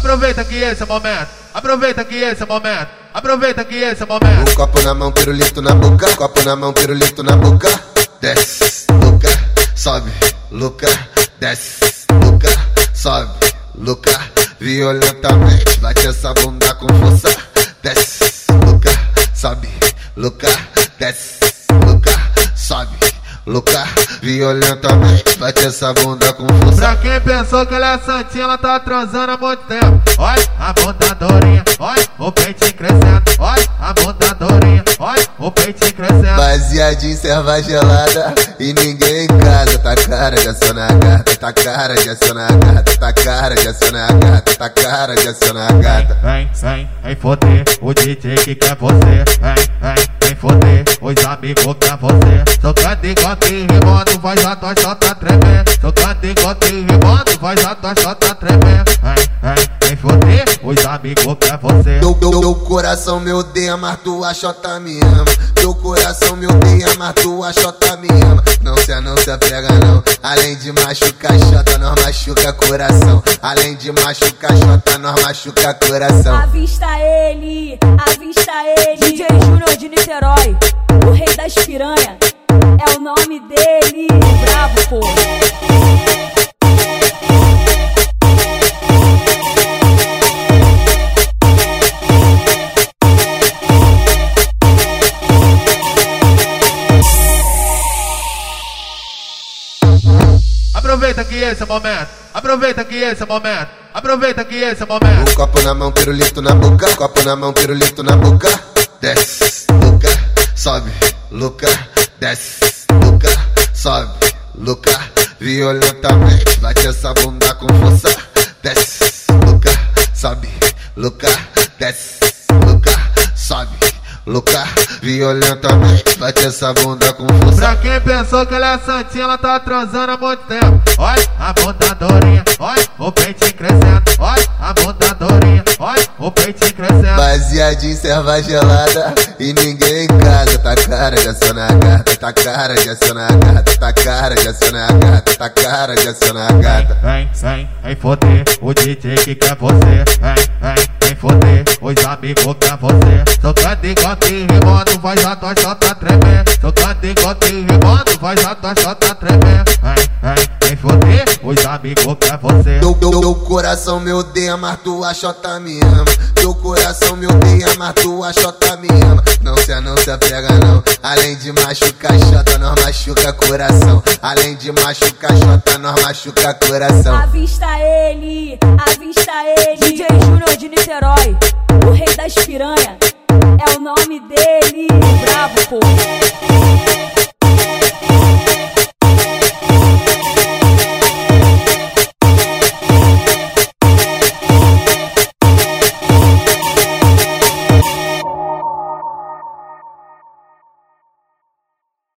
Aproveita que esse é o momento. Aproveita que esse é o momento. Aproveita que esse é o momento. O copo na mão, pirulito na boca. Copo na mão, pirulito na boca. Desce, Luca, sobe, Luca, desce, Luca, sobe, Luca, violentamente. Bate essa bunda com força. Desce, Luca, sobe, Luca, desce, Luca, sobe, Luca, violentamente. Bate essa bunda com força. Pra quem pensou que ela é santinha, ela tá transando há muito tempo. Olha a bunda dourinha, olha o peitinho crescendo. Olha a bunda dourinha, olha o peitinho crescendo. Baseadinho, serva gelada e ninguém em casa. Tá cara de acionar a gata, tá cara de acionar a gata, tá cara de acionar a gata, tá cara de acionar a gata. Vem, vem, vem foder o DJ que quer você. Vem, vem, vem foder os amigos quer você. Tocando enquanto rimando, faz a tua chota tremer. Tocando enquanto rimando, faz a tua chota tremer. Vem foder os amigos que quer você. Teu, teu, teu coração me odeia, mas tua chota me ama. Teu coração me odeia, mas tua chota me ama. Não se não se apega não. Além de machucar chota, nós machuca coração. Além de machucar chota, nós machuca coração. Avista ele, avista ele. DJ Júnior de Niterói, o rei das piranha. É o nome dele. Bravo, pô. Aproveita que esse é o momento. Aproveita que esse é o momento. Aproveita que esse é o momento. O copo na mão, pirulito na boca. Copo na mão, pirulito na boca. Desce, Luca, sobe, Luca, desce, Luca, sobe, Luca, violentamente. Bate essa bunda com força. Desce, Luca, sobe, Luca, desce, Luca, sobe, Luca, violentamente. Bate essa bunda com força. Pra quem pensou que ela é santinha, ela tá transando há muito tempo. Olha a bunda dourinha, olha o peitinho crescendo. Olha a bunda dourinha, olha o peitinho crescendo. Baseadinho, serva gelada e ninguém em casa. Tá cara de acionar a gata, tá cara de acionar a gata, tá cara de acionar a gata, tá cara de acionar a gata. Vem, vem, vem foder o DJ que quer você. Vem, vem, vem foder que quer você. Tocando enquanto rimando, faz a tua chota tremer. Tocando enquanto rimando, faz a tua chota tremer. Vem foder os amigos quer você. Teu, teu, teu coração me odeia, mas tua chota me ama. Teu coração me odeia, mas tua chota me ama. Não se não se apega não. Além de machucar chota, nós machuca coração. Além de machucar chota, nós machuca coração. Avista ele, avista ele. DJ Júnior de Niterói, o rei das piranha. É